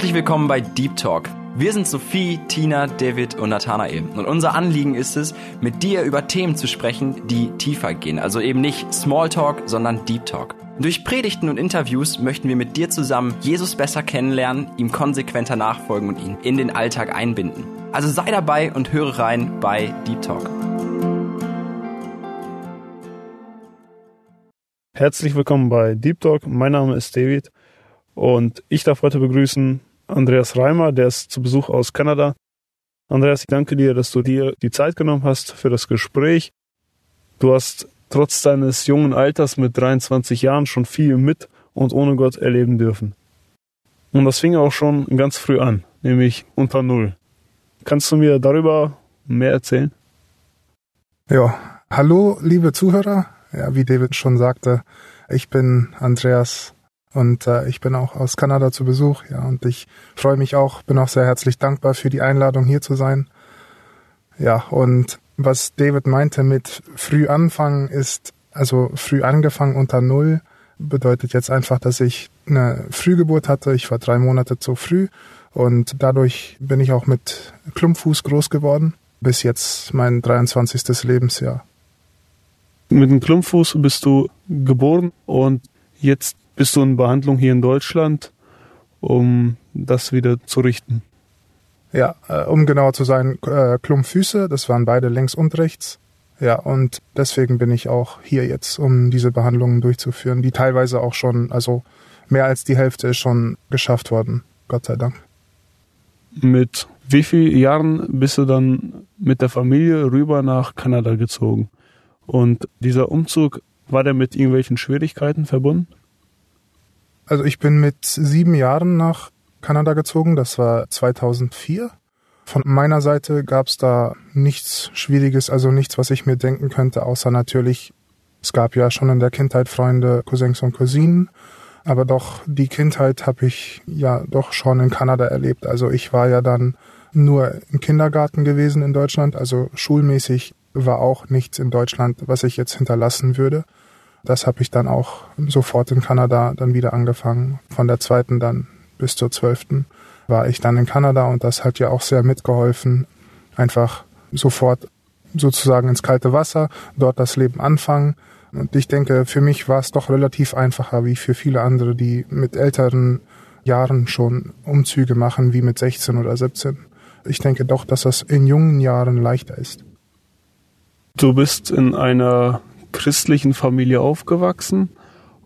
Herzlich willkommen bei Deep Talk. Wir sind Sophie, Tina, David und Nathanael. Und unser Anliegen ist es, mit dir über Themen zu sprechen, die tiefer gehen. Also eben nicht Smalltalk, sondern Deep Talk. Durch Predigten und Interviews möchten wir mit dir zusammen Jesus besser kennenlernen, ihm konsequenter nachfolgen und ihn in den Alltag einbinden. Also sei dabei und höre rein bei Deep Talk. Herzlich willkommen bei Deep Talk. Mein Name ist David und ich darf heute begrüßen Andreas Reimer, der ist zu Besuch aus Kanada. Andreas, ich danke dir, dass du dir die Zeit genommen hast für das Gespräch. Du hast trotz deines jungen Alters mit 23 Jahren schon viel mit und ohne Gott erleben dürfen. Und das fing auch schon ganz früh an, nämlich unter Null. Kannst du mir darüber mehr erzählen? Ja, hallo liebe Zuhörer. Ja, wie David schon sagte, ich bin Andreas und äh, ich bin auch aus Kanada zu Besuch, ja, und ich freue mich auch, bin auch sehr herzlich dankbar für die Einladung hier zu sein. Ja, und was David meinte mit früh anfangen ist, also früh angefangen unter Null, bedeutet jetzt einfach, dass ich eine Frühgeburt hatte. Ich war drei Monate zu früh und dadurch bin ich auch mit Klumpfuß groß geworden, bis jetzt mein 23. Lebensjahr. Mit dem Klumpfuß bist du geboren und jetzt bist du in Behandlung hier in Deutschland, um das wieder zu richten? Ja, äh, um genauer zu sein, äh, Klumpfüße, das waren beide links und rechts. Ja, und deswegen bin ich auch hier jetzt, um diese Behandlungen durchzuführen, die teilweise auch schon, also mehr als die Hälfte ist schon geschafft worden, Gott sei Dank. Mit wie vielen Jahren bist du dann mit der Familie rüber nach Kanada gezogen? Und dieser Umzug, war der mit irgendwelchen Schwierigkeiten verbunden? Also ich bin mit sieben Jahren nach Kanada gezogen, das war 2004. Von meiner Seite gab es da nichts Schwieriges, also nichts, was ich mir denken könnte, außer natürlich, es gab ja schon in der Kindheit Freunde, Cousins und Cousinen, aber doch die Kindheit habe ich ja doch schon in Kanada erlebt. Also ich war ja dann nur im Kindergarten gewesen in Deutschland, also schulmäßig war auch nichts in Deutschland, was ich jetzt hinterlassen würde. Das habe ich dann auch sofort in Kanada dann wieder angefangen. Von der zweiten dann bis zur zwölften war ich dann in Kanada und das hat ja auch sehr mitgeholfen. Einfach sofort sozusagen ins kalte Wasser, dort das Leben anfangen. Und ich denke, für mich war es doch relativ einfacher wie für viele andere, die mit älteren Jahren schon Umzüge machen, wie mit 16 oder 17. Ich denke doch, dass das in jungen Jahren leichter ist. Du bist in einer christlichen Familie aufgewachsen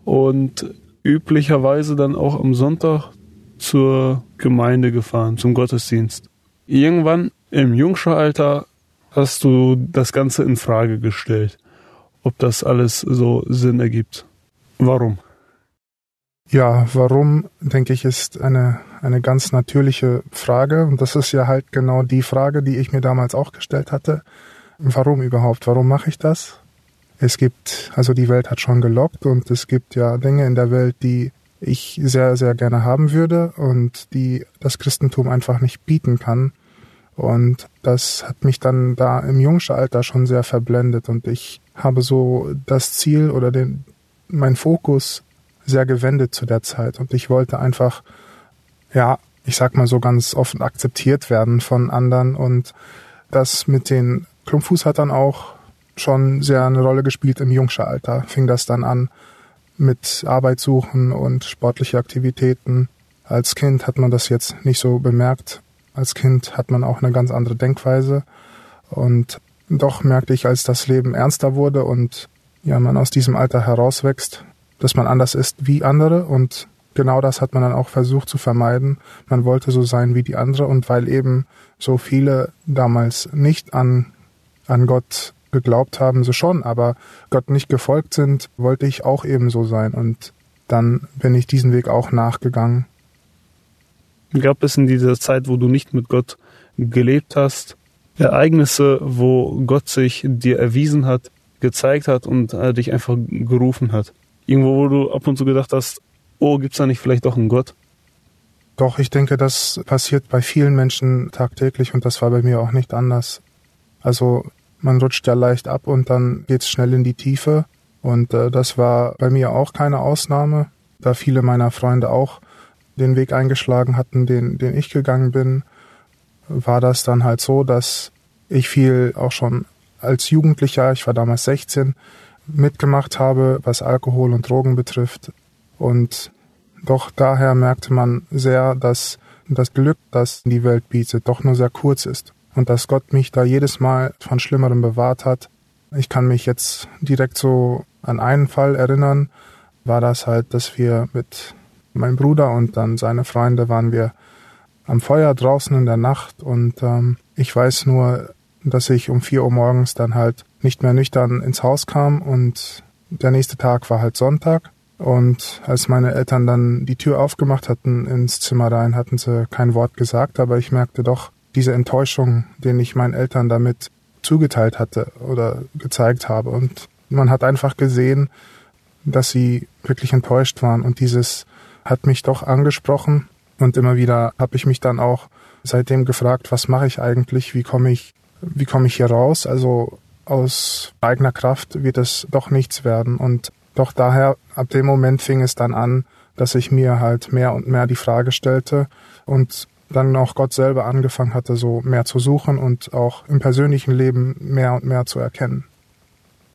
und üblicherweise dann auch am Sonntag zur Gemeinde gefahren, zum Gottesdienst. Irgendwann im Jungscheralter hast du das Ganze in Frage gestellt, ob das alles so Sinn ergibt. Warum? Ja, warum, denke ich, ist eine, eine ganz natürliche Frage. Und das ist ja halt genau die Frage, die ich mir damals auch gestellt hatte. Warum überhaupt? Warum mache ich das? Es gibt, also die Welt hat schon gelockt und es gibt ja Dinge in der Welt, die ich sehr, sehr gerne haben würde und die das Christentum einfach nicht bieten kann. Und das hat mich dann da im Jungschalter schon sehr verblendet und ich habe so das Ziel oder den, mein Fokus sehr gewendet zu der Zeit und ich wollte einfach, ja, ich sag mal so ganz offen akzeptiert werden von anderen und das mit den Klumpfuß hat dann auch schon sehr eine Rolle gespielt im Jungscheralter. Fing das dann an mit Arbeit suchen und sportliche Aktivitäten. Als Kind hat man das jetzt nicht so bemerkt. Als Kind hat man auch eine ganz andere Denkweise. Und doch merkte ich, als das Leben ernster wurde und ja, man aus diesem Alter herauswächst, dass man anders ist wie andere und genau das hat man dann auch versucht zu vermeiden. Man wollte so sein wie die andere und weil eben so viele damals nicht an, an Gott geglaubt haben sie schon, aber Gott nicht gefolgt sind, wollte ich auch ebenso sein. Und dann bin ich diesen Weg auch nachgegangen. Gab es in dieser Zeit, wo du nicht mit Gott gelebt hast, Ereignisse, wo Gott sich dir erwiesen hat, gezeigt hat und äh, dich einfach gerufen hat? Irgendwo, wo du ab und zu gedacht hast, oh, gibt's da nicht vielleicht doch einen Gott? Doch, ich denke, das passiert bei vielen Menschen tagtäglich und das war bei mir auch nicht anders. Also man rutscht ja leicht ab und dann geht's schnell in die Tiefe. Und äh, das war bei mir auch keine Ausnahme, da viele meiner Freunde auch den Weg eingeschlagen hatten, den, den ich gegangen bin, war das dann halt so, dass ich viel auch schon als Jugendlicher, ich war damals 16, mitgemacht habe, was Alkohol und Drogen betrifft. Und doch daher merkte man sehr, dass das Glück, das die Welt bietet, doch nur sehr kurz ist. Und dass Gott mich da jedes Mal von Schlimmerem bewahrt hat. Ich kann mich jetzt direkt so an einen Fall erinnern, war das halt, dass wir mit meinem Bruder und dann seine Freunde waren wir am Feuer draußen in der Nacht und ähm, ich weiß nur, dass ich um vier Uhr morgens dann halt nicht mehr nüchtern ins Haus kam und der nächste Tag war halt Sonntag. Und als meine Eltern dann die Tür aufgemacht hatten ins Zimmer rein, hatten sie kein Wort gesagt, aber ich merkte doch diese Enttäuschung, den ich meinen Eltern damit zugeteilt hatte oder gezeigt habe. Und man hat einfach gesehen, dass sie wirklich enttäuscht waren. Und dieses hat mich doch angesprochen. Und immer wieder habe ich mich dann auch seitdem gefragt, was mache ich eigentlich? Wie komme ich, wie komme ich hier raus? Also aus eigener Kraft wird es doch nichts werden. Und doch daher, ab dem Moment fing es dann an, dass ich mir halt mehr und mehr die Frage stellte und dann auch Gott selber angefangen hatte, so mehr zu suchen und auch im persönlichen Leben mehr und mehr zu erkennen.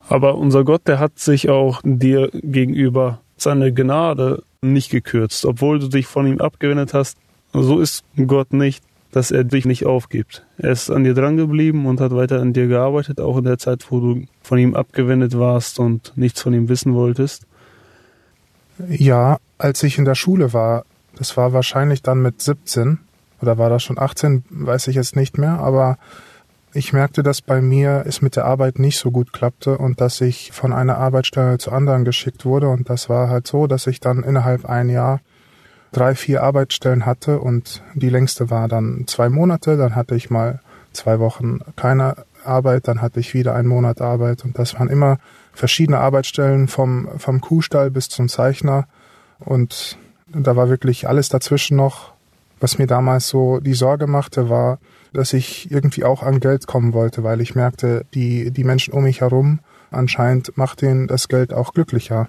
Aber unser Gott, der hat sich auch dir gegenüber seine Gnade nicht gekürzt, obwohl du dich von ihm abgewendet hast. So ist Gott nicht dass er dich nicht aufgibt. Er ist an dir dran geblieben und hat weiter an dir gearbeitet, auch in der Zeit, wo du von ihm abgewendet warst und nichts von ihm wissen wolltest. Ja, als ich in der Schule war, das war wahrscheinlich dann mit 17 oder war das schon 18, weiß ich jetzt nicht mehr, aber ich merkte, dass bei mir es mit der Arbeit nicht so gut klappte und dass ich von einer Arbeitsstelle zur anderen geschickt wurde. Und das war halt so, dass ich dann innerhalb ein Jahr drei, vier Arbeitsstellen hatte. Und die längste war dann zwei Monate, dann hatte ich mal zwei Wochen keine Arbeit, dann hatte ich wieder einen Monat Arbeit. Und das waren immer verschiedene Arbeitsstellen vom, vom Kuhstall bis zum Zeichner. Und da war wirklich alles dazwischen noch. Was mir damals so die Sorge machte, war, dass ich irgendwie auch an Geld kommen wollte, weil ich merkte, die, die Menschen um mich herum anscheinend macht ihnen das Geld auch glücklicher.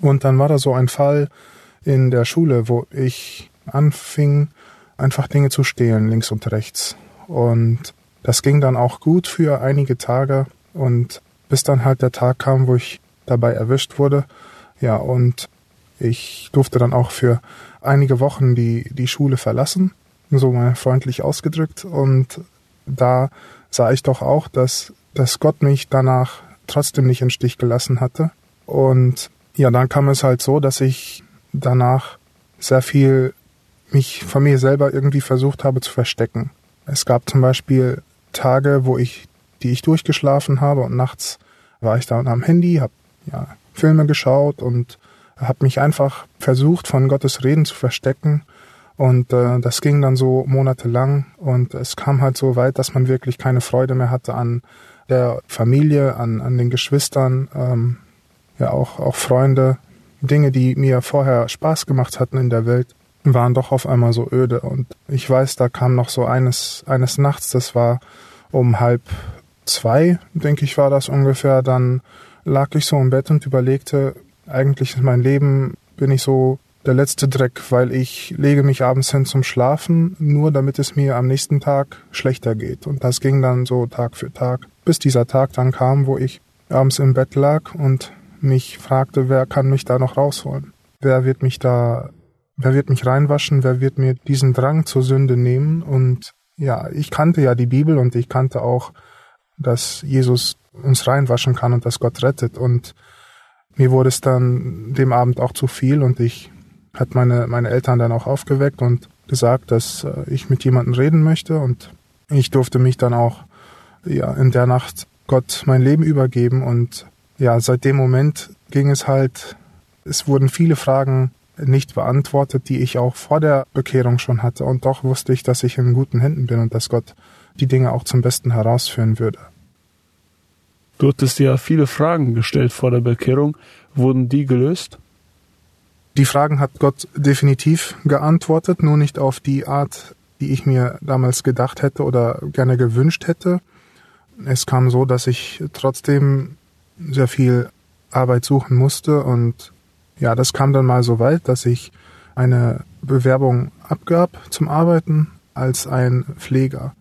Und dann war da so ein Fall, in der Schule, wo ich anfing, einfach Dinge zu stehlen, links und rechts. Und das ging dann auch gut für einige Tage und bis dann halt der Tag kam, wo ich dabei erwischt wurde. Ja, und ich durfte dann auch für einige Wochen die, die Schule verlassen, so mal freundlich ausgedrückt. Und da sah ich doch auch, dass, dass Gott mich danach trotzdem nicht in Stich gelassen hatte. Und ja, dann kam es halt so, dass ich danach sehr viel mich von mir selber irgendwie versucht habe zu verstecken. Es gab zum Beispiel Tage, wo ich, die ich durchgeschlafen habe und nachts war ich da am Handy, habe ja, Filme geschaut und habe mich einfach versucht, von Gottes Reden zu verstecken. Und äh, das ging dann so monatelang und es kam halt so weit, dass man wirklich keine Freude mehr hatte an der Familie, an, an den Geschwistern, ähm, ja auch, auch Freunde, Dinge, die mir vorher Spaß gemacht hatten in der Welt, waren doch auf einmal so öde. Und ich weiß, da kam noch so eines, eines Nachts, das war um halb zwei, denke ich, war das ungefähr, dann lag ich so im Bett und überlegte, eigentlich ist mein Leben, bin ich so der letzte Dreck, weil ich lege mich abends hin zum Schlafen, nur damit es mir am nächsten Tag schlechter geht. Und das ging dann so Tag für Tag, bis dieser Tag dann kam, wo ich abends im Bett lag und mich fragte, wer kann mich da noch rausholen? Wer wird mich da, wer wird mich reinwaschen? Wer wird mir diesen Drang zur Sünde nehmen? Und ja, ich kannte ja die Bibel und ich kannte auch, dass Jesus uns reinwaschen kann und dass Gott rettet. Und mir wurde es dann dem Abend auch zu viel und ich hat meine, meine Eltern dann auch aufgeweckt und gesagt, dass äh, ich mit jemandem reden möchte und ich durfte mich dann auch ja, in der Nacht Gott mein Leben übergeben und ja, seit dem Moment ging es halt, es wurden viele Fragen nicht beantwortet, die ich auch vor der Bekehrung schon hatte. Und doch wusste ich, dass ich in guten Händen bin und dass Gott die Dinge auch zum Besten herausführen würde. Du hattest ja viele Fragen gestellt vor der Bekehrung. Wurden die gelöst? Die Fragen hat Gott definitiv geantwortet, nur nicht auf die Art, die ich mir damals gedacht hätte oder gerne gewünscht hätte. Es kam so, dass ich trotzdem sehr viel Arbeit suchen musste und ja, das kam dann mal so weit, dass ich eine Bewerbung abgab zum Arbeiten als ein Pfleger.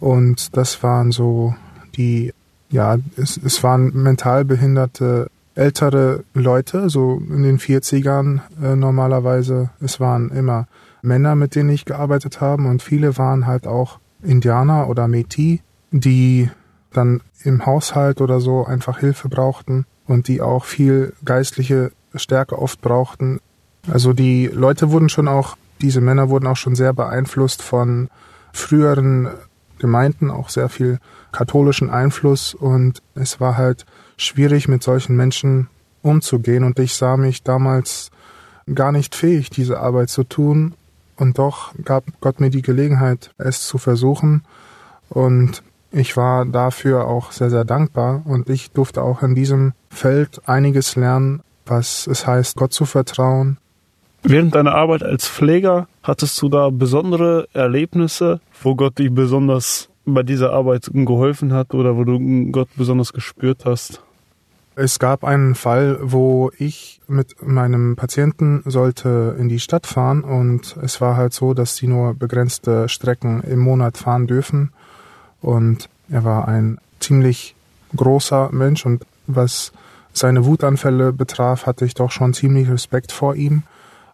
Und das waren so die, ja, es, es waren mental behinderte ältere Leute, so in den 40ern äh, normalerweise. Es waren immer Männer, mit denen ich gearbeitet habe und viele waren halt auch Indianer oder Métis, die dann im Haushalt oder so einfach Hilfe brauchten und die auch viel geistliche Stärke oft brauchten. Also die Leute wurden schon auch, diese Männer wurden auch schon sehr beeinflusst von früheren Gemeinden, auch sehr viel katholischen Einfluss und es war halt schwierig mit solchen Menschen umzugehen und ich sah mich damals gar nicht fähig, diese Arbeit zu tun und doch gab Gott mir die Gelegenheit, es zu versuchen und ich war dafür auch sehr, sehr dankbar und ich durfte auch in diesem Feld einiges lernen, was es heißt, Gott zu vertrauen. Während deiner Arbeit als Pfleger hattest du da besondere Erlebnisse, wo Gott dich besonders bei dieser Arbeit geholfen hat oder wo du Gott besonders gespürt hast? Es gab einen Fall, wo ich mit meinem Patienten sollte in die Stadt fahren und es war halt so, dass sie nur begrenzte Strecken im Monat fahren dürfen und er war ein ziemlich großer Mensch und was seine Wutanfälle betraf, hatte ich doch schon ziemlich Respekt vor ihm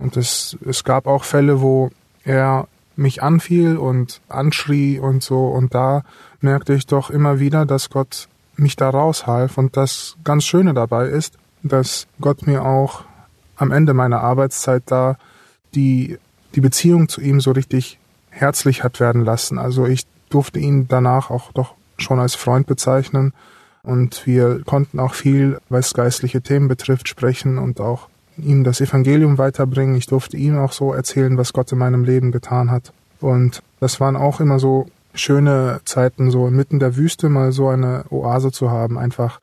und es, es gab auch Fälle, wo er mich anfiel und anschrie und so und da merkte ich doch immer wieder, dass Gott mich da raushalf. Und das ganz Schöne dabei ist, dass Gott mir auch am Ende meiner Arbeitszeit da die, die Beziehung zu ihm so richtig herzlich hat werden lassen. Also ich durfte ihn danach auch doch schon als Freund bezeichnen und wir konnten auch viel, was geistliche Themen betrifft, sprechen und auch ihm das Evangelium weiterbringen. Ich durfte ihm auch so erzählen, was Gott in meinem Leben getan hat. Und das waren auch immer so schöne Zeiten, so inmitten der Wüste mal so eine Oase zu haben. Einfach,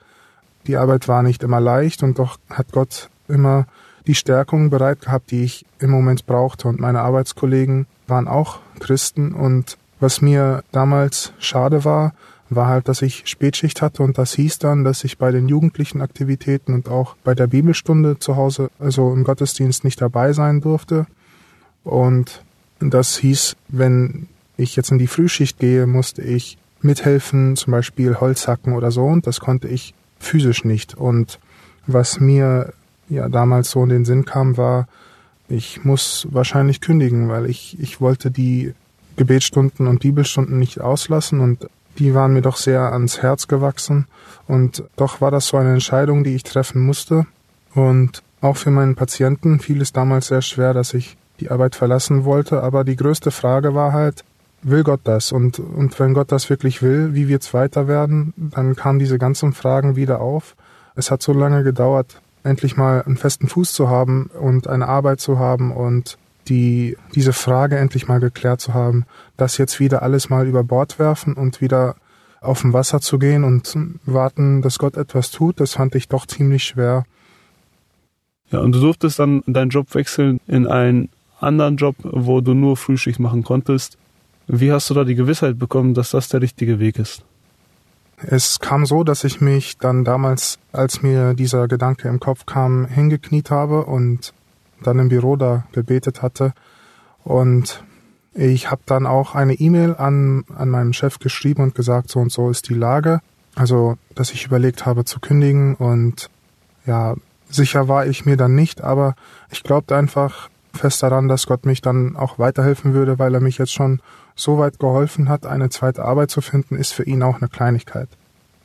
die Arbeit war nicht immer leicht und doch hat Gott immer die Stärkung bereit gehabt, die ich im Moment brauchte. Und meine Arbeitskollegen waren auch Christen und was mir damals schade war, war halt, dass ich Spätschicht hatte und das hieß dann, dass ich bei den jugendlichen Aktivitäten und auch bei der Bibelstunde zu Hause, also im Gottesdienst nicht dabei sein durfte. Und das hieß, wenn ich jetzt in die Frühschicht gehe, musste ich mithelfen, zum Beispiel Holz hacken oder so, und das konnte ich physisch nicht. Und was mir ja damals so in den Sinn kam, war, ich muss wahrscheinlich kündigen, weil ich, ich wollte die Gebetsstunden und Bibelstunden nicht auslassen und die waren mir doch sehr ans Herz gewachsen. Und doch war das so eine Entscheidung, die ich treffen musste. Und auch für meinen Patienten fiel es damals sehr schwer, dass ich die Arbeit verlassen wollte. Aber die größte Frage war halt, will Gott das? Und, und wenn Gott das wirklich will, wie wird's weiter werden? Dann kamen diese ganzen Fragen wieder auf. Es hat so lange gedauert, endlich mal einen festen Fuß zu haben und eine Arbeit zu haben und die, diese Frage endlich mal geklärt zu haben, das jetzt wieder alles mal über Bord werfen und wieder auf dem Wasser zu gehen und warten, dass Gott etwas tut, das fand ich doch ziemlich schwer. Ja, und du durftest dann deinen Job wechseln in einen anderen Job, wo du nur Frühschicht machen konntest. Wie hast du da die Gewissheit bekommen, dass das der richtige Weg ist? Es kam so, dass ich mich dann damals, als mir dieser Gedanke im Kopf kam, hingekniet habe und dann im Büro da gebetet hatte. Und ich habe dann auch eine E-Mail an, an meinen Chef geschrieben und gesagt, so und so ist die Lage. Also, dass ich überlegt habe zu kündigen und ja, sicher war ich mir dann nicht, aber ich glaubte einfach fest daran, dass Gott mich dann auch weiterhelfen würde, weil er mich jetzt schon so weit geholfen hat, eine zweite Arbeit zu finden, ist für ihn auch eine Kleinigkeit.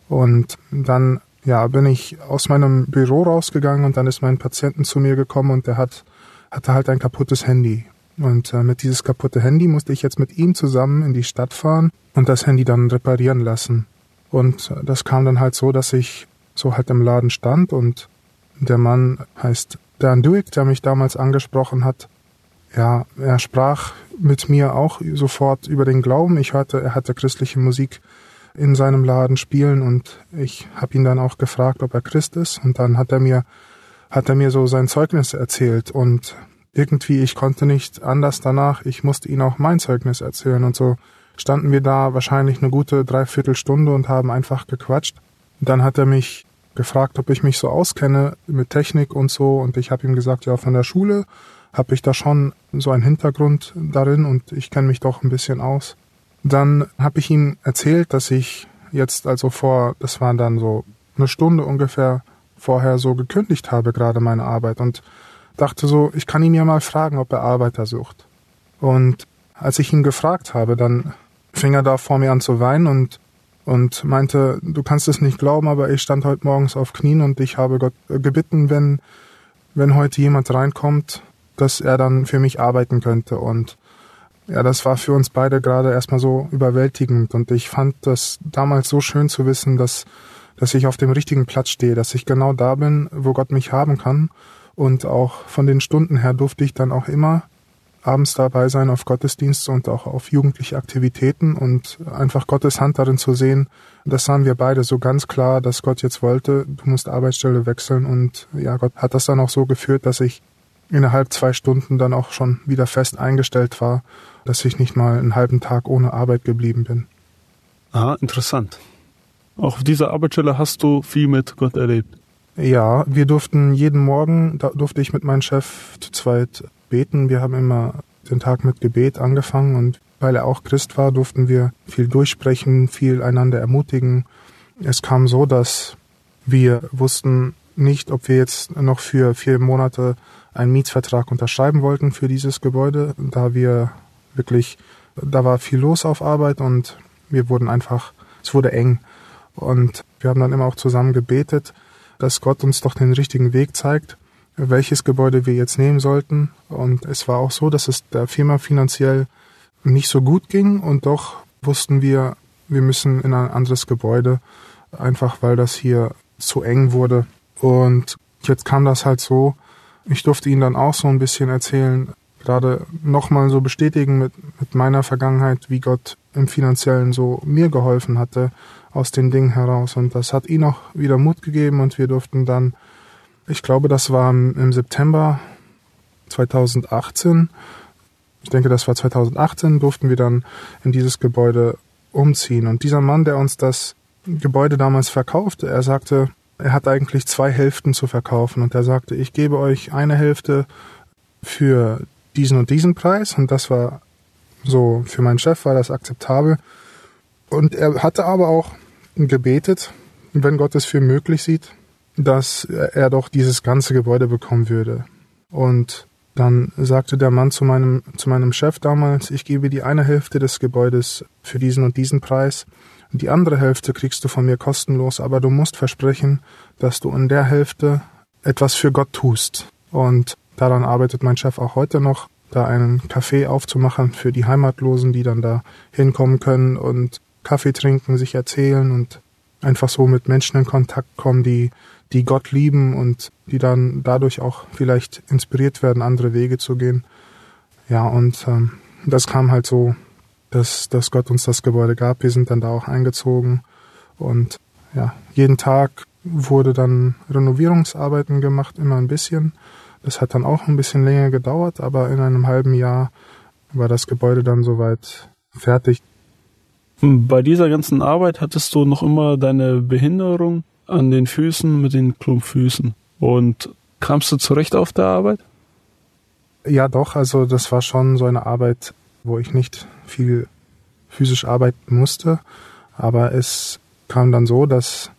Und dann, ja, bin ich aus meinem Büro rausgegangen und dann ist mein Patienten zu mir gekommen und der hat, hatte halt ein kaputtes Handy. Und äh, mit dieses kaputte Handy musste ich jetzt mit ihm zusammen in die Stadt fahren und das Handy dann reparieren lassen. Und äh, das kam dann halt so, dass ich so halt im Laden stand und der Mann heißt Dan Duick, der mich damals angesprochen hat, ja, er sprach mit mir auch sofort über den Glauben. Ich hörte, er hatte christliche Musik in seinem Laden spielen und ich habe ihn dann auch gefragt, ob er Christ ist. Und dann hat er mir hat er mir so sein Zeugnis erzählt. Und irgendwie ich konnte nicht anders danach, ich musste ihm auch mein Zeugnis erzählen. Und so standen wir da wahrscheinlich eine gute Dreiviertelstunde und haben einfach gequatscht. Dann hat er mich gefragt, ob ich mich so auskenne mit Technik und so. Und ich habe ihm gesagt, ja, von der Schule habe ich da schon so einen Hintergrund darin. Und ich kenne mich doch ein bisschen aus. Dann habe ich ihm erzählt, dass ich jetzt also vor, das war dann so eine Stunde ungefähr vorher so gekündigt habe, gerade meine Arbeit und dachte so, ich kann ihn ja mal fragen, ob er Arbeiter sucht. Und als ich ihn gefragt habe, dann fing er da vor mir an zu weinen und und meinte, du kannst es nicht glauben, aber ich stand heute morgens auf Knien und ich habe Gott gebeten, wenn, wenn heute jemand reinkommt, dass er dann für mich arbeiten könnte. Und ja, das war für uns beide gerade erstmal so überwältigend. Und ich fand das damals so schön zu wissen, dass, dass ich auf dem richtigen Platz stehe, dass ich genau da bin, wo Gott mich haben kann. Und auch von den Stunden her durfte ich dann auch immer abends dabei sein auf Gottesdienste und auch auf jugendliche Aktivitäten und einfach Gottes Hand darin zu sehen. Das sahen wir beide so ganz klar, dass Gott jetzt wollte, du musst Arbeitsstelle wechseln und ja, Gott hat das dann auch so geführt, dass ich innerhalb zwei Stunden dann auch schon wieder fest eingestellt war, dass ich nicht mal einen halben Tag ohne Arbeit geblieben bin. Ah, interessant. Auch auf dieser Arbeitsstelle hast du viel mit Gott erlebt. Ja, wir durften jeden Morgen, da durfte ich mit meinem Chef zu zweit beten. Wir haben immer den Tag mit Gebet angefangen und weil er auch Christ war, durften wir viel durchsprechen, viel einander ermutigen. Es kam so, dass wir wussten nicht, ob wir jetzt noch für vier Monate einen Mietsvertrag unterschreiben wollten für dieses Gebäude, da wir wirklich, da war viel los auf Arbeit und wir wurden einfach, es wurde eng. Und wir haben dann immer auch zusammen gebetet, dass Gott uns doch den richtigen Weg zeigt welches Gebäude wir jetzt nehmen sollten. Und es war auch so, dass es der Firma finanziell nicht so gut ging und doch wussten wir, wir müssen in ein anderes Gebäude, einfach weil das hier zu eng wurde. Und jetzt kam das halt so, ich durfte ihn dann auch so ein bisschen erzählen, gerade nochmal so bestätigen mit, mit meiner Vergangenheit, wie Gott im finanziellen so mir geholfen hatte aus den Dingen heraus. Und das hat ihn auch wieder Mut gegeben und wir durften dann ich glaube, das war im September 2018. Ich denke, das war 2018, durften wir dann in dieses Gebäude umziehen. Und dieser Mann, der uns das Gebäude damals verkaufte, er sagte, er hat eigentlich zwei Hälften zu verkaufen. Und er sagte, ich gebe euch eine Hälfte für diesen und diesen Preis. Und das war so, für meinen Chef war das akzeptabel. Und er hatte aber auch gebetet, wenn Gott es für möglich sieht, dass er doch dieses ganze Gebäude bekommen würde. Und dann sagte der Mann zu meinem, zu meinem Chef damals, ich gebe die eine Hälfte des Gebäudes für diesen und diesen Preis. Und die andere Hälfte kriegst du von mir kostenlos, aber du musst versprechen, dass du in der Hälfte etwas für Gott tust. Und daran arbeitet mein Chef auch heute noch, da einen Café aufzumachen für die Heimatlosen, die dann da hinkommen können und Kaffee trinken, sich erzählen und einfach so mit Menschen in Kontakt kommen, die die Gott lieben und die dann dadurch auch vielleicht inspiriert werden, andere Wege zu gehen. Ja, und ähm, das kam halt so, dass, dass Gott uns das Gebäude gab. Wir sind dann da auch eingezogen und ja, jeden Tag wurde dann Renovierungsarbeiten gemacht, immer ein bisschen. Das hat dann auch ein bisschen länger gedauert, aber in einem halben Jahr war das Gebäude dann soweit fertig. Bei dieser ganzen Arbeit hattest du noch immer deine Behinderung an den Füßen mit den Klumpfüßen. Und kamst du zurecht auf der Arbeit? Ja, doch. Also das war schon so eine Arbeit, wo ich nicht viel physisch arbeiten musste. Aber es kam dann so, dass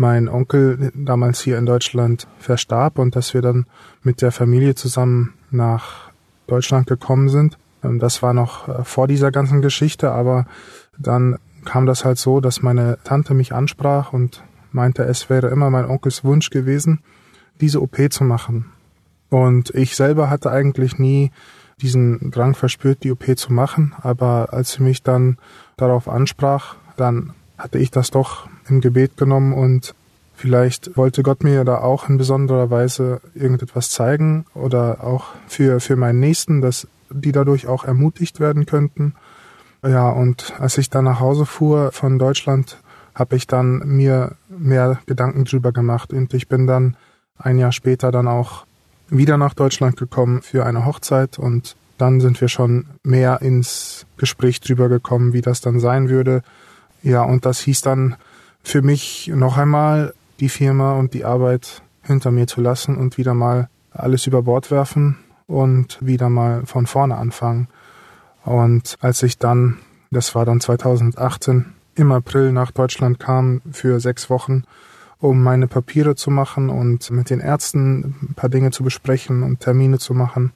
mein Onkel damals hier in Deutschland verstarb und dass wir dann mit der Familie zusammen nach Deutschland gekommen sind. Ähm, das war noch äh, vor dieser ganzen Geschichte, aber dann kam das halt so, dass meine Tante mich ansprach und meinte, es wäre immer mein Onkels Wunsch gewesen, diese OP zu machen. Und ich selber hatte eigentlich nie diesen Drang verspürt, die OP zu machen, aber als sie mich dann darauf ansprach, dann hatte ich das doch im Gebet genommen und vielleicht wollte Gott mir da auch in besonderer Weise irgendetwas zeigen oder auch für, für meinen Nächsten, dass die dadurch auch ermutigt werden könnten. Ja, und als ich dann nach Hause fuhr von Deutschland, habe ich dann mir mehr Gedanken drüber gemacht und ich bin dann ein Jahr später dann auch wieder nach Deutschland gekommen für eine Hochzeit und dann sind wir schon mehr ins Gespräch drüber gekommen, wie das dann sein würde. Ja, und das hieß dann für mich noch einmal die Firma und die Arbeit hinter mir zu lassen und wieder mal alles über Bord werfen und wieder mal von vorne anfangen. Und als ich dann, das war dann 2018, im April nach Deutschland kam für sechs Wochen, um meine Papiere zu machen und mit den Ärzten ein paar Dinge zu besprechen und Termine zu machen,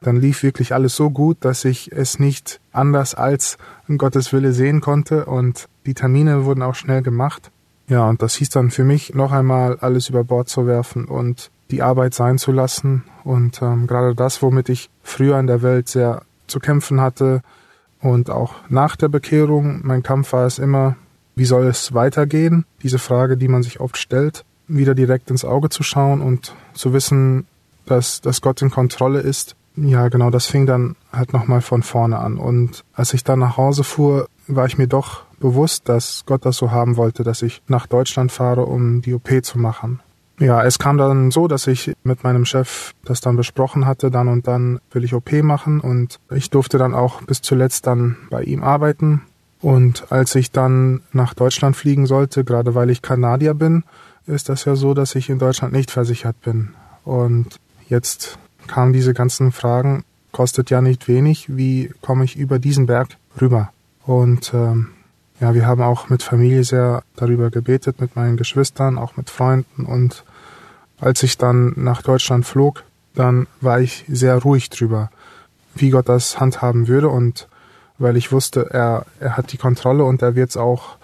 dann lief wirklich alles so gut, dass ich es nicht anders als Gottes Wille sehen konnte und die Termine wurden auch schnell gemacht. Ja, und das hieß dann für mich noch einmal alles über Bord zu werfen und die Arbeit sein zu lassen und ähm, gerade das, womit ich früher in der Welt sehr zu kämpfen hatte und auch nach der Bekehrung, mein Kampf war es immer, wie soll es weitergehen? Diese Frage, die man sich oft stellt, wieder direkt ins Auge zu schauen und zu wissen, dass, dass Gott in Kontrolle ist ja, genau, das fing dann halt nochmal von vorne an. Und als ich dann nach Hause fuhr, war ich mir doch bewusst, dass Gott das so haben wollte, dass ich nach Deutschland fahre, um die OP zu machen. Ja, es kam dann so, dass ich mit meinem Chef das dann besprochen hatte, dann und dann will ich OP machen und ich durfte dann auch bis zuletzt dann bei ihm arbeiten. Und als ich dann nach Deutschland fliegen sollte, gerade weil ich Kanadier bin, ist das ja so, dass ich in Deutschland nicht versichert bin. Und jetzt kamen diese ganzen Fragen, kostet ja nicht wenig, wie komme ich über diesen Berg rüber? Und ähm, ja, wir haben auch mit Familie sehr darüber gebetet, mit meinen Geschwistern, auch mit Freunden. Und als ich dann nach Deutschland flog, dann war ich sehr ruhig drüber, wie Gott das handhaben würde. Und weil ich wusste, er, er hat die Kontrolle und er wird auch,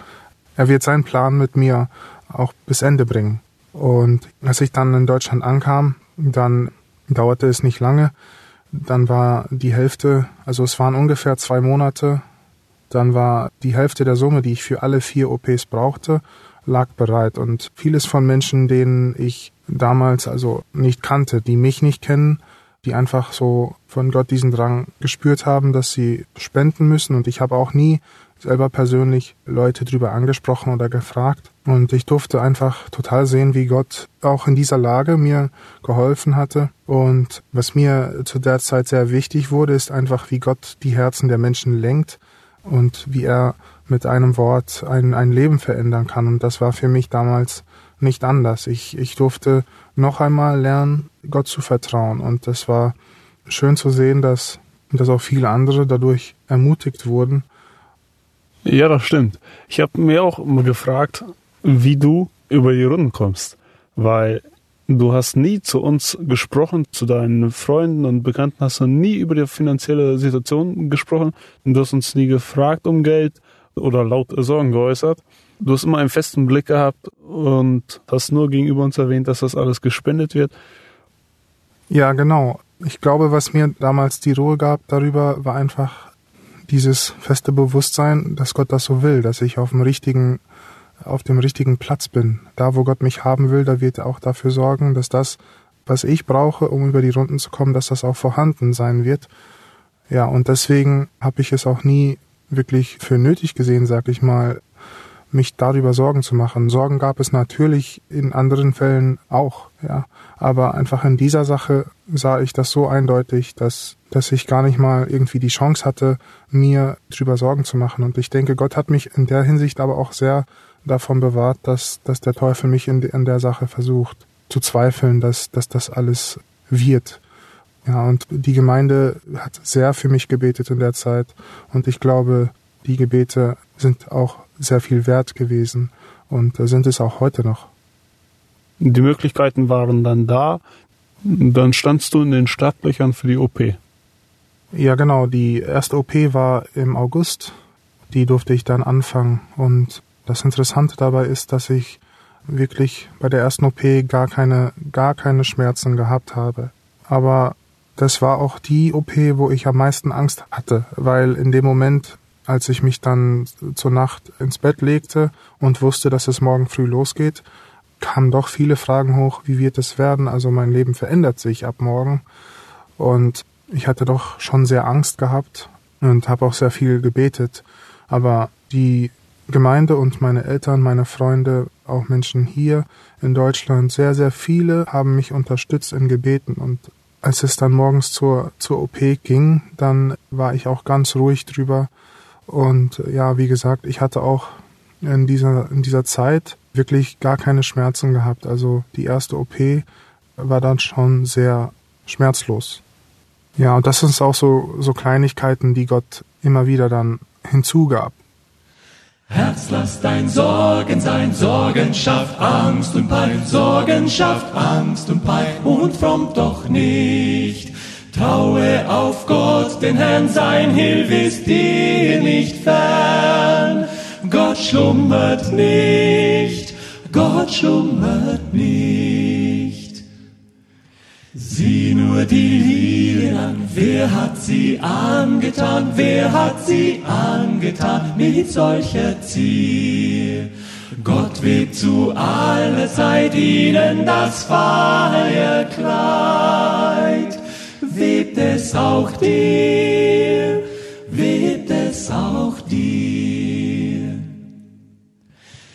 er wird seinen Plan mit mir auch bis Ende bringen. Und als ich dann in Deutschland ankam, dann dauerte es nicht lange. Dann war die Hälfte, also es waren ungefähr zwei Monate, dann war die Hälfte der Summe, die ich für alle vier OPs brauchte, lag bereit. Und vieles von Menschen, denen ich damals also nicht kannte, die mich nicht kennen, die einfach so von Gott diesen Drang gespürt haben, dass sie spenden müssen. Und ich habe auch nie selber persönlich Leute drüber angesprochen oder gefragt. Und ich durfte einfach total sehen, wie Gott auch in dieser Lage mir geholfen hatte. Und was mir zu der Zeit sehr wichtig wurde, ist einfach, wie Gott die Herzen der Menschen lenkt und wie er mit einem Wort ein, ein Leben verändern kann. Und das war für mich damals nicht anders. Ich, ich durfte noch einmal lernen, Gott zu vertrauen. Und das war schön zu sehen, dass, dass auch viele andere dadurch ermutigt wurden, ja, das stimmt. Ich habe mir auch gefragt, wie du über die Runden kommst, weil du hast nie zu uns gesprochen, zu deinen Freunden und Bekannten hast du nie über die finanzielle Situation gesprochen. Du hast uns nie gefragt um Geld oder laut Sorgen geäußert. Du hast immer einen festen Blick gehabt und hast nur gegenüber uns erwähnt, dass das alles gespendet wird. Ja, genau. Ich glaube, was mir damals die Ruhe gab darüber, war einfach dieses feste Bewusstsein, dass Gott das so will, dass ich auf dem richtigen, auf dem richtigen Platz bin. Da, wo Gott mich haben will, da wird er auch dafür sorgen, dass das, was ich brauche, um über die Runden zu kommen, dass das auch vorhanden sein wird. Ja, und deswegen habe ich es auch nie wirklich für nötig gesehen, sag ich mal, mich darüber Sorgen zu machen. Sorgen gab es natürlich in anderen Fällen auch, ja. Aber einfach in dieser Sache sah ich das so eindeutig, dass, dass ich gar nicht mal irgendwie die Chance hatte, mir drüber Sorgen zu machen. Und ich denke, Gott hat mich in der Hinsicht aber auch sehr davon bewahrt, dass, dass der Teufel mich in, in der Sache versucht zu zweifeln, dass, dass das alles wird. Ja, und die Gemeinde hat sehr für mich gebetet in der Zeit. Und ich glaube, die Gebete sind auch sehr viel wert gewesen und sind es auch heute noch. Die Möglichkeiten waren dann da. Dann standst du in den Startlöchern für die OP. Ja, genau. Die erste OP war im August. Die durfte ich dann anfangen. Und das Interessante dabei ist, dass ich wirklich bei der ersten OP gar keine, gar keine Schmerzen gehabt habe. Aber das war auch die OP, wo ich am meisten Angst hatte, weil in dem Moment als ich mich dann zur Nacht ins Bett legte und wusste, dass es morgen früh losgeht, kamen doch viele Fragen hoch, wie wird es werden? Also mein Leben verändert sich ab morgen. Und ich hatte doch schon sehr Angst gehabt und habe auch sehr viel gebetet. Aber die Gemeinde und meine Eltern, meine Freunde, auch Menschen hier in Deutschland, sehr, sehr viele haben mich unterstützt in Gebeten. Und als es dann morgens zur, zur OP ging, dann war ich auch ganz ruhig drüber, und ja, wie gesagt, ich hatte auch in dieser, in dieser Zeit wirklich gar keine Schmerzen gehabt. Also die erste OP war dann schon sehr schmerzlos. Ja, und das sind auch so, so Kleinigkeiten, die Gott immer wieder dann hinzugab. Herz, lass dein Sorgen sein, Sorgen schafft Angst und Pein, Sorgen schafft Angst und Pein und frommt doch nicht. Traue auf Gott, den Herrn, sein Hilf ist dir nicht fern. Gott schlummert nicht, Gott schlummert nicht. Sieh nur die Lilien an, wer hat sie angetan, wer hat sie angetan mit solcher Zier? Gott webt zu aller Zeit ihnen das Feierkleid, webt es auch dir, webt es auch dir.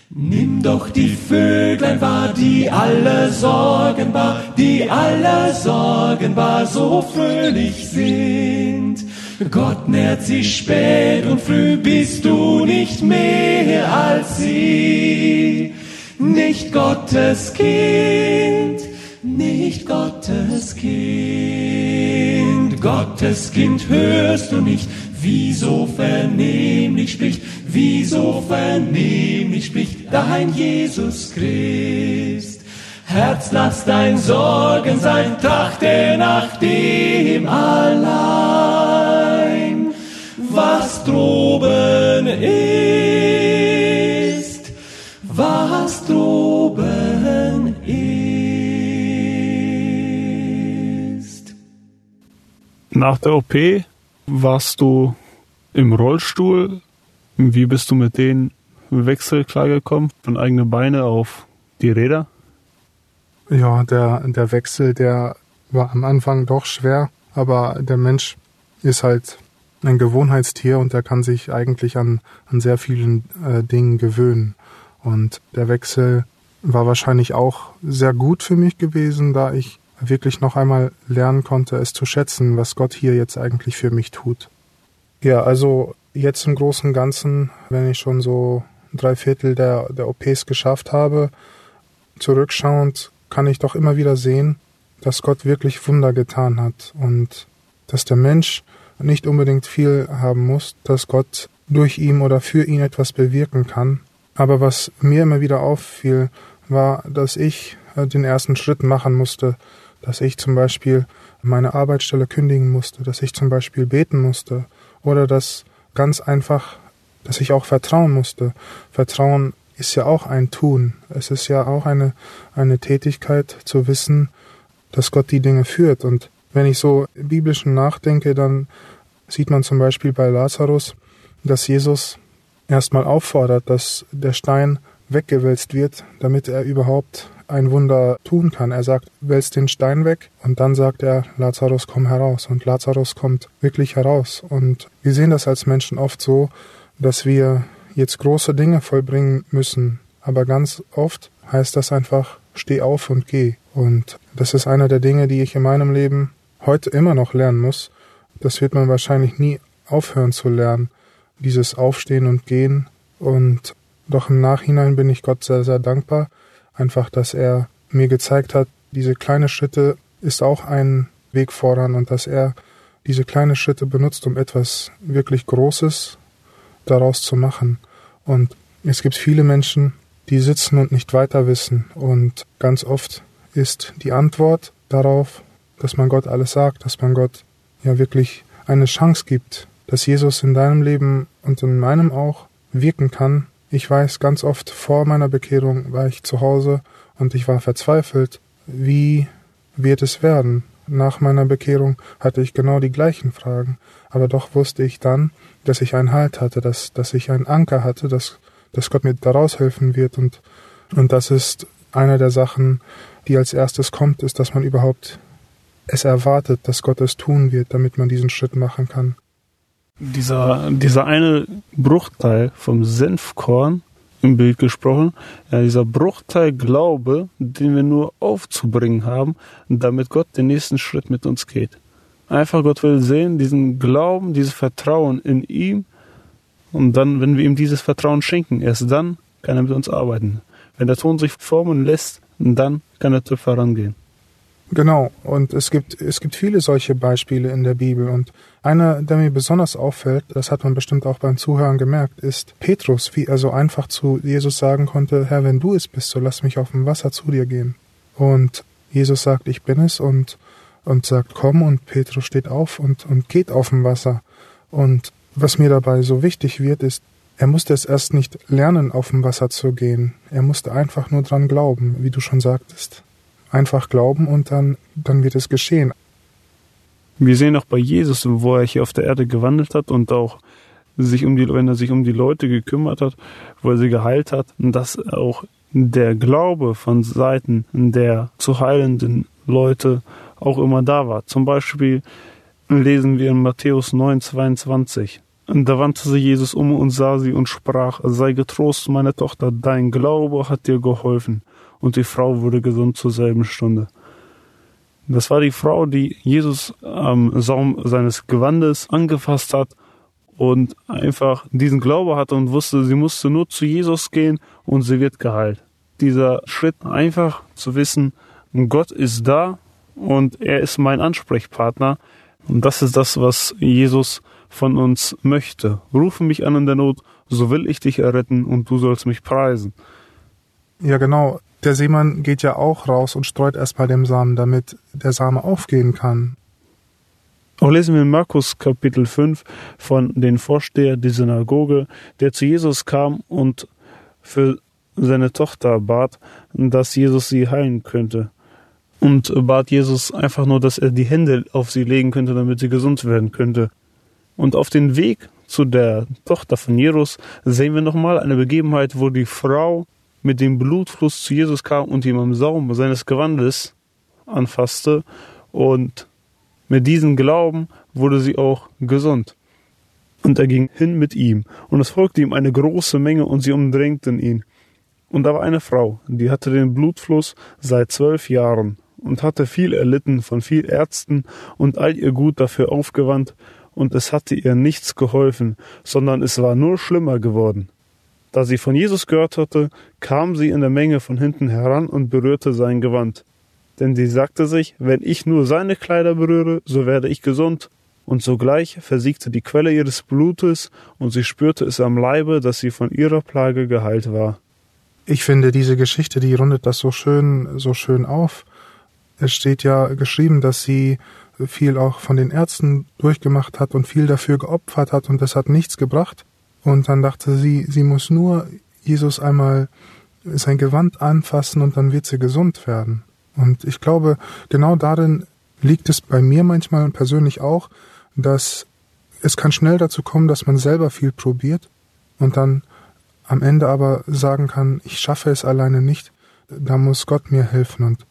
Nimm doch die Vöglein wahr, die alle Sorgen bar, die alle Sorgen bar so fröhlich sind. Gott nährt sich spät und früh, bist du nicht mehr als sie. Nicht Gottes Kind, nicht Gottes Kind. Gottes Kind hörst du nicht, wie so vernehmlich spricht, wie so vernehmlich spricht dein Jesus Christ. Herz, lass dein Sorgen sein, trachte nach dem allein, was droben ist, was droben ist. Nach der OP warst du im Rollstuhl. Wie bist du mit den Wechsel klargekommen? Von eigene Beine auf die Räder? Ja, der, der Wechsel, der war am Anfang doch schwer, aber der Mensch ist halt ein Gewohnheitstier und der kann sich eigentlich an, an sehr vielen äh, Dingen gewöhnen. Und der Wechsel war wahrscheinlich auch sehr gut für mich gewesen, da ich wirklich noch einmal lernen konnte, es zu schätzen, was Gott hier jetzt eigentlich für mich tut. Ja, also jetzt im Großen und Ganzen, wenn ich schon so drei Viertel der, der OPs geschafft habe, zurückschauend kann ich doch immer wieder sehen, dass Gott wirklich Wunder getan hat und dass der Mensch nicht unbedingt viel haben muss, dass Gott durch ihn oder für ihn etwas bewirken kann. Aber was mir immer wieder auffiel, war, dass ich äh, den ersten Schritt machen musste, dass ich zum Beispiel meine Arbeitsstelle kündigen musste, dass ich zum Beispiel beten musste oder dass ganz einfach, dass ich auch vertrauen musste. Vertrauen ist ja auch ein Tun. Es ist ja auch eine, eine Tätigkeit zu wissen, dass Gott die Dinge führt. Und wenn ich so biblischen nachdenke, dann sieht man zum Beispiel bei Lazarus, dass Jesus erstmal auffordert, dass der Stein weggewälzt wird, damit er überhaupt ein Wunder tun kann. Er sagt, wälzt den Stein weg und dann sagt er, Lazarus, komm heraus. Und Lazarus kommt wirklich heraus. Und wir sehen das als Menschen oft so, dass wir jetzt große Dinge vollbringen müssen. Aber ganz oft heißt das einfach, steh auf und geh. Und das ist einer der Dinge, die ich in meinem Leben heute immer noch lernen muss. Das wird man wahrscheinlich nie aufhören zu lernen. Dieses Aufstehen und Gehen. Und doch im Nachhinein bin ich Gott sehr, sehr dankbar, Einfach, dass er mir gezeigt hat, diese kleine Schritte ist auch ein Weg voran und dass er diese kleinen Schritte benutzt, um etwas wirklich Großes daraus zu machen. Und es gibt viele Menschen, die sitzen und nicht weiter wissen. Und ganz oft ist die Antwort darauf, dass man Gott alles sagt, dass man Gott ja wirklich eine Chance gibt, dass Jesus in deinem Leben und in meinem auch wirken kann, ich weiß, ganz oft vor meiner Bekehrung war ich zu Hause und ich war verzweifelt. Wie wird es werden? Nach meiner Bekehrung hatte ich genau die gleichen Fragen, aber doch wusste ich dann, dass ich einen Halt hatte, dass, dass ich einen Anker hatte, dass, dass Gott mir daraus helfen wird. Und, und das ist einer der Sachen, die als erstes kommt, ist, dass man überhaupt es erwartet, dass Gott es tun wird, damit man diesen Schritt machen kann. Dieser, dieser eine Bruchteil vom Senfkorn im Bild gesprochen, ja, dieser Bruchteil Glaube, den wir nur aufzubringen haben, damit Gott den nächsten Schritt mit uns geht. Einfach Gott will sehen, diesen Glauben, dieses Vertrauen in ihm und dann, wenn wir ihm dieses Vertrauen schenken, erst dann kann er mit uns arbeiten. Wenn der Ton sich formen lässt, dann kann der TÜV vorangehen. Genau, und es gibt, es gibt viele solche Beispiele in der Bibel und einer, der mir besonders auffällt, das hat man bestimmt auch beim Zuhören gemerkt, ist Petrus, wie er so einfach zu Jesus sagen konnte, Herr, wenn du es bist, so lass mich auf dem Wasser zu dir gehen. Und Jesus sagt, ich bin es und, und sagt, komm und Petrus steht auf und, und geht auf dem Wasser. Und was mir dabei so wichtig wird, ist, er musste es erst nicht lernen, auf dem Wasser zu gehen. Er musste einfach nur dran glauben, wie du schon sagtest einfach glauben und dann, dann wird es geschehen. Wir sehen auch bei Jesus, wo er hier auf der Erde gewandelt hat und auch sich um die, wenn er sich um die Leute gekümmert hat, wo er sie geheilt hat, dass auch der Glaube von Seiten der zu heilenden Leute auch immer da war. Zum Beispiel lesen wir in Matthäus 9, 22. Und da wandte sich Jesus um und sah sie und sprach, sei getrost, meine Tochter, dein Glaube hat dir geholfen und die Frau wurde gesund zur selben Stunde. Das war die Frau, die Jesus am Saum seines Gewandes angefasst hat und einfach diesen Glaube hatte und wusste, sie musste nur zu Jesus gehen und sie wird geheilt. Dieser Schritt einfach zu wissen, Gott ist da und er ist mein Ansprechpartner. Und das ist das, was Jesus von uns möchte. Rufe mich an in der Not, so will ich dich erretten und du sollst mich preisen. Ja, genau. Der Seemann geht ja auch raus und streut erstmal den Samen, damit der Same aufgehen kann. Auch lesen wir in Markus Kapitel 5 von den Vorsteher der Synagoge, der zu Jesus kam und für seine Tochter bat, dass Jesus sie heilen könnte. Und bat Jesus einfach nur, dass er die Hände auf sie legen könnte, damit sie gesund werden könnte. Und auf den Weg zu der Tochter von Jesus sehen wir nochmal eine Begebenheit, wo die Frau mit dem Blutfluss zu Jesus kam und ihm am Saum seines Gewandes anfasste und mit diesem Glauben wurde sie auch gesund. Und er ging hin mit ihm, und es folgte ihm eine große Menge, und sie umdrängten ihn. Und da war eine Frau, die hatte den Blutfluss seit zwölf Jahren und hatte viel erlitten von viel Ärzten und all ihr Gut dafür aufgewandt, und es hatte ihr nichts geholfen, sondern es war nur schlimmer geworden. Da sie von Jesus gehört hatte, kam sie in der Menge von hinten heran und berührte sein Gewand. Denn sie sagte sich, wenn ich nur seine Kleider berühre, so werde ich gesund. Und sogleich versiegte die Quelle ihres Blutes, und sie spürte es am Leibe, dass sie von ihrer Plage geheilt war. Ich finde, diese Geschichte, die rundet das so schön, so schön auf. Es steht ja geschrieben, dass sie viel auch von den Ärzten durchgemacht hat und viel dafür geopfert hat und das hat nichts gebracht. Und dann dachte sie, sie muss nur Jesus einmal sein Gewand anfassen und dann wird sie gesund werden. Und ich glaube, genau darin liegt es bei mir manchmal persönlich auch, dass es kann schnell dazu kommen, dass man selber viel probiert und dann am Ende aber sagen kann, ich schaffe es alleine nicht, da muss Gott mir helfen. Und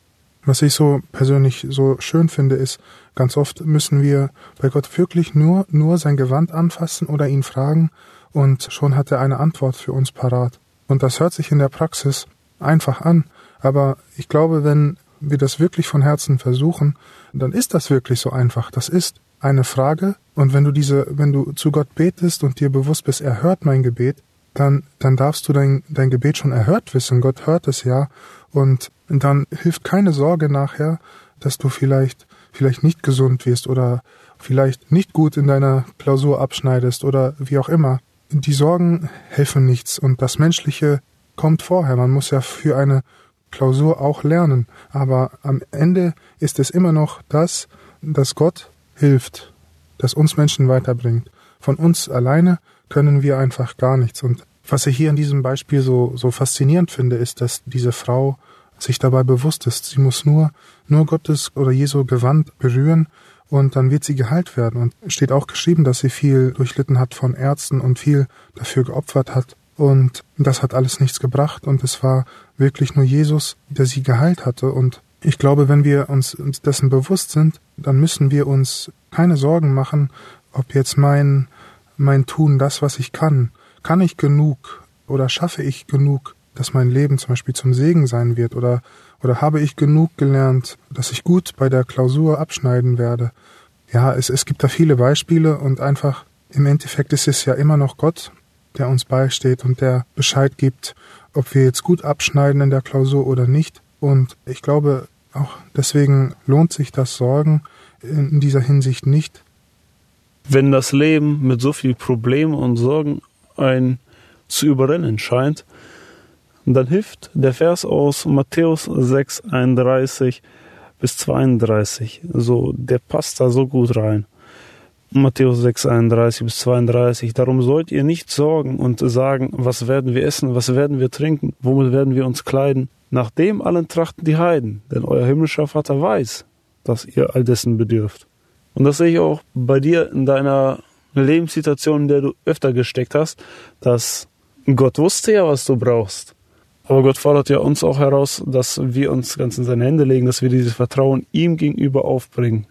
was ich so persönlich so schön finde, ist, ganz oft müssen wir bei Gott wirklich nur, nur sein Gewand anfassen oder ihn fragen, und schon hat er eine Antwort für uns parat. Und das hört sich in der Praxis einfach an, aber ich glaube, wenn wir das wirklich von Herzen versuchen, dann ist das wirklich so einfach. Das ist eine Frage und wenn du diese, wenn du zu Gott betest und dir bewusst bist, er hört mein Gebet, dann, dann darfst du dein, dein Gebet schon erhört wissen. Gott hört es ja und dann hilft keine Sorge nachher, dass du vielleicht, vielleicht nicht gesund wirst oder vielleicht nicht gut in deiner Klausur abschneidest oder wie auch immer die Sorgen helfen nichts und das Menschliche kommt vorher. Man muss ja für eine Klausur auch lernen. Aber am Ende ist es immer noch das, dass Gott hilft, das uns Menschen weiterbringt. Von uns alleine können wir einfach gar nichts. Und was ich hier in diesem Beispiel so, so faszinierend finde, ist, dass diese Frau sich dabei bewusst ist. Sie muss nur, nur Gottes oder Jesu Gewand berühren und dann wird sie geheilt werden. Und steht auch geschrieben, dass sie viel durchlitten hat von Ärzten und viel dafür geopfert hat. Und das hat alles nichts gebracht und es war wirklich nur Jesus, der sie geheilt hatte. Und ich glaube, wenn wir uns dessen bewusst sind, dann müssen wir uns keine Sorgen machen, ob jetzt mein, mein Tun, das, was ich kann, kann ich genug oder schaffe ich genug, dass mein Leben zum Beispiel zum Segen sein wird oder oder habe ich genug gelernt, dass ich gut bei der Klausur abschneiden werde? Ja, es, es gibt da viele Beispiele und einfach im Endeffekt ist es ja immer noch Gott, der uns beisteht und der Bescheid gibt, ob wir jetzt gut abschneiden in der Klausur oder nicht. Und ich glaube, Auch deswegen lohnt sich das Sorgen in dieser Hinsicht nicht. Wenn das Leben mit so viel Problemen und Sorgen ein zu überrennen scheint, dann hilft der Vers aus Matthäus 6, 31 bis 32. So, der passt da so gut rein. Matthäus 6, 31 bis 32. Darum sollt ihr nicht sorgen und sagen, was werden wir essen, was werden wir trinken, womit werden wir uns kleiden. Nach dem allen trachten die Heiden, denn euer himmlischer Vater weiß, dass ihr all dessen bedürft. Und das sehe ich auch bei dir in deiner Lebenssituation, in der du öfter gesteckt hast, dass Gott wusste ja, was du brauchst. Aber Gott fordert ja uns auch heraus, dass wir uns ganz in seine Hände legen, dass wir dieses Vertrauen ihm gegenüber aufbringen.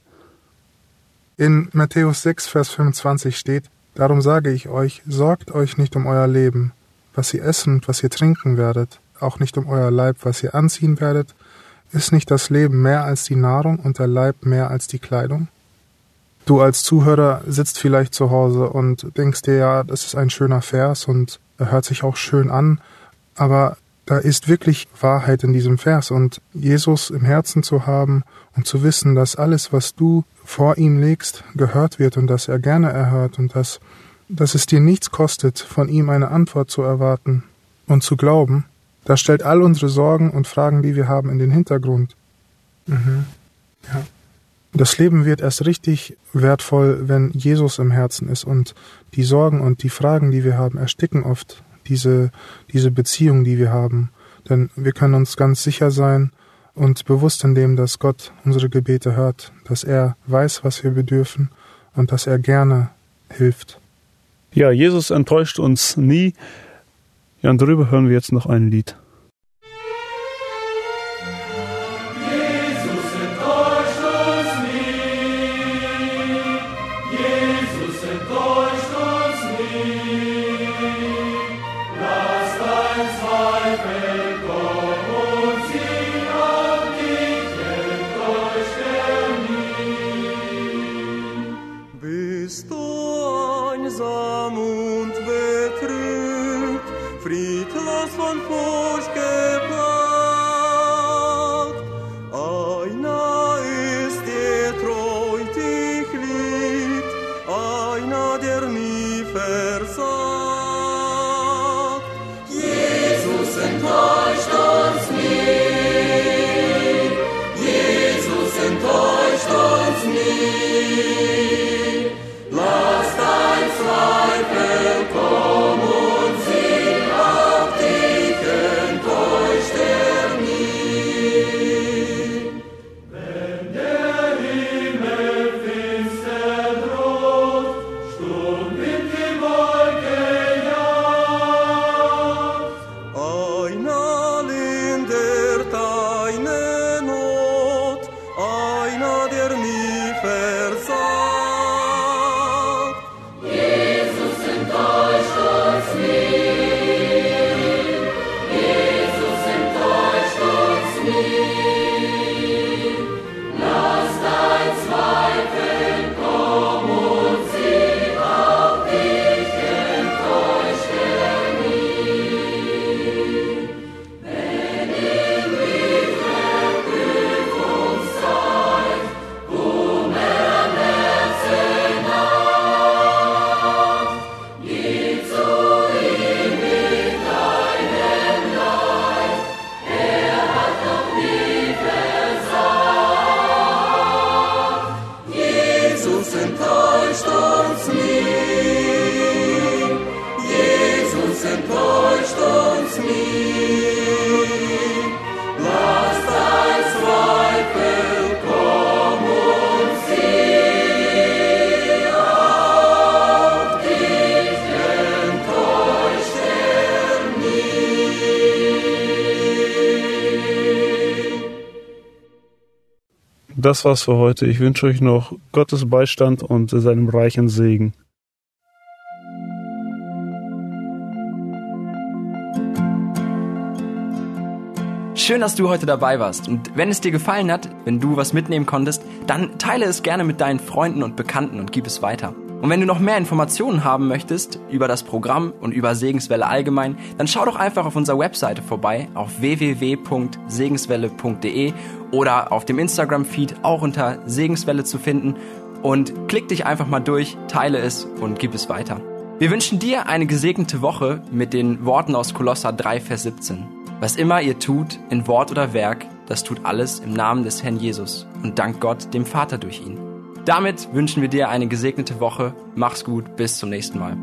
In Matthäus 6, Vers 25 steht, Darum sage ich euch, sorgt euch nicht um euer Leben, was ihr essen und was ihr trinken werdet, auch nicht um euer Leib, was ihr anziehen werdet. Ist nicht das Leben mehr als die Nahrung und der Leib mehr als die Kleidung? Du als Zuhörer sitzt vielleicht zu Hause und denkst dir, ja, das ist ein schöner Vers und er hört sich auch schön an, aber da ist wirklich Wahrheit in diesem Vers und Jesus im Herzen zu haben und zu wissen, dass alles, was du vor ihm legst, gehört wird und dass er gerne erhört und dass, dass es dir nichts kostet, von ihm eine Antwort zu erwarten und zu glauben, das stellt all unsere Sorgen und Fragen, die wir haben, in den Hintergrund. Mhm. Ja. Das Leben wird erst richtig wertvoll, wenn Jesus im Herzen ist und die Sorgen und die Fragen, die wir haben, ersticken oft diese, diese Beziehung, die wir haben. Denn wir können uns ganz sicher sein und bewusst in dem, dass Gott unsere Gebete hört, dass er weiß, was wir bedürfen und dass er gerne hilft. Ja, Jesus enttäuscht uns nie. Ja, und darüber hören wir jetzt noch ein Lied. Das war's für heute. Ich wünsche euch noch Gottes Beistand und seinem reichen Segen. Schön, dass du heute dabei warst. Und wenn es dir gefallen hat, wenn du was mitnehmen konntest, dann teile es gerne mit deinen Freunden und Bekannten und gib es weiter. Und wenn du noch mehr Informationen haben möchtest über das Programm und über Segenswelle allgemein, dann schau doch einfach auf unserer Webseite vorbei auf www.segenswelle.de oder auf dem Instagram-Feed auch unter Segenswelle zu finden und klick dich einfach mal durch, teile es und gib es weiter. Wir wünschen dir eine gesegnete Woche mit den Worten aus Kolosser 3, Vers 17. Was immer ihr tut, in Wort oder Werk, das tut alles im Namen des Herrn Jesus und dank Gott, dem Vater durch ihn. Damit wünschen wir dir eine gesegnete Woche. Mach's gut, bis zum nächsten Mal.